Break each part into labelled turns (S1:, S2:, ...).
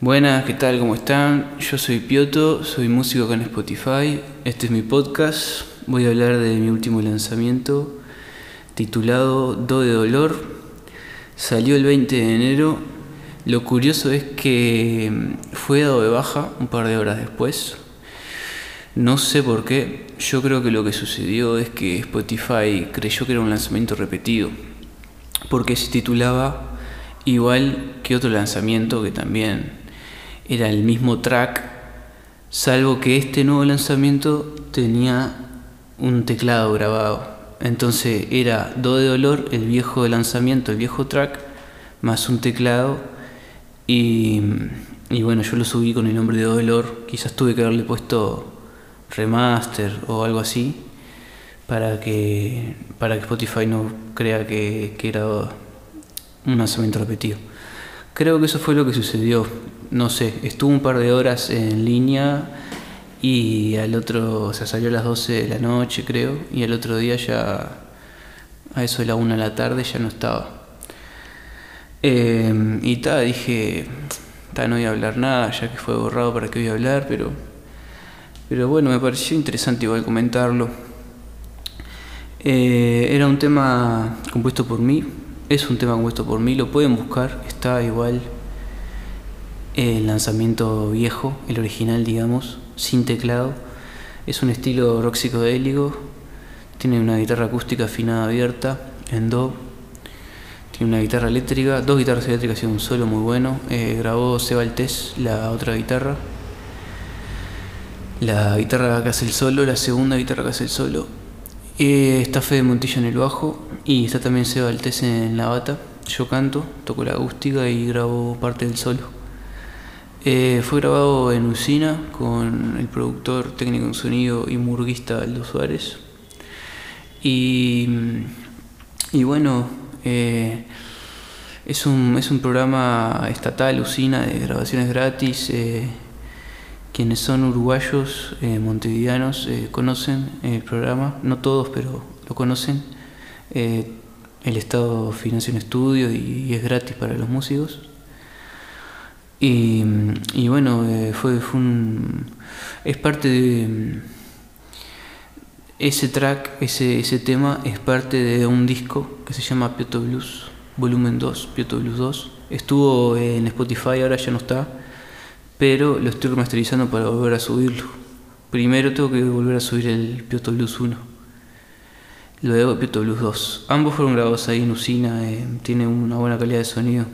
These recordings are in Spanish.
S1: Buenas, ¿qué tal? ¿Cómo están? Yo soy Pioto, soy músico acá en Spotify. Este es mi podcast. Voy a hablar de mi último lanzamiento titulado Do de Dolor. Salió el 20 de enero. Lo curioso es que mm, fue dado de baja un par de horas después. No sé por qué. Yo creo que lo que sucedió es que Spotify creyó que era un lanzamiento repetido. Porque se titulaba igual que otro lanzamiento que también era el mismo track, salvo que este nuevo lanzamiento tenía un teclado grabado. Entonces era Do de Dolor, el viejo lanzamiento, el viejo track, más un teclado. Y, bueno, yo lo subí con el nombre de Do Dolor. Quizás tuve que haberle puesto remaster o algo así para que, para que Spotify no crea que, que era un lanzamiento repetido. Creo que eso fue lo que sucedió. No sé, estuvo un par de horas en línea y al otro, o sea, salió a las 12 de la noche, creo, y al otro día ya, a eso de la 1 de la tarde, ya no estaba. Eh, y ta, dije, ta, no voy a hablar nada, ya que fue borrado, ¿para qué voy a hablar? Pero, pero bueno, me pareció interesante igual comentarlo. Eh, era un tema compuesto por mí, es un tema compuesto por mí, lo pueden buscar, está igual el lanzamiento viejo, el original digamos, sin teclado. Es un estilo rock psicodélico, tiene una guitarra acústica afinada abierta en do, tiene una guitarra eléctrica, dos guitarras eléctricas y un solo muy bueno. Eh, grabó Seba Altés la otra guitarra. La guitarra que hace el solo, la segunda guitarra que hace el solo eh, está Fede Montillo en el bajo y está también Seba Altés en la bata. Yo canto, toco la acústica y grabo parte del solo. Eh, fue grabado en Usina con el productor técnico en sonido y murguista Aldo Suárez. Y, bueno, eh, es, un, es un programa estatal, Usina, de grabaciones gratis. Quienes son uruguayos, eh, montevideanos, eh, conocen el programa, no todos, pero lo conocen. Eh, el Estado financia un estudio y, es gratis para los músicos. Y, bueno, fue, fue un, es parte de... Ese track, ese, ese tema, es parte de un disco que se llama Pioto Blues, volumen 2, Pioto Blues 2. Estuvo en Spotify, ahora ya no está pero lo estoy remasterizando para volver a subirlo. Primero tengo que volver a subir el Pioto Blues 1, luego Pioto Blues 2. Ambos fueron grabados ahí en Usina, eh, tiene una buena calidad de sonido.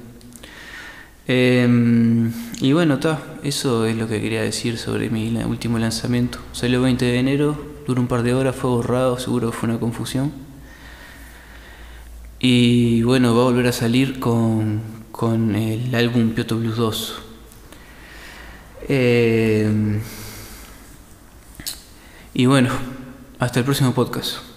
S1: Em, y bueno, eso es lo que quería decir sobre mi último lanzamiento. Salió el 20 de enero, duró un par de horas, fue borrado, seguro que fue una confusión. Y bueno, va a volver a salir con, con el álbum Pioto Blues 2. Eh, y bueno, hasta el próximo podcast.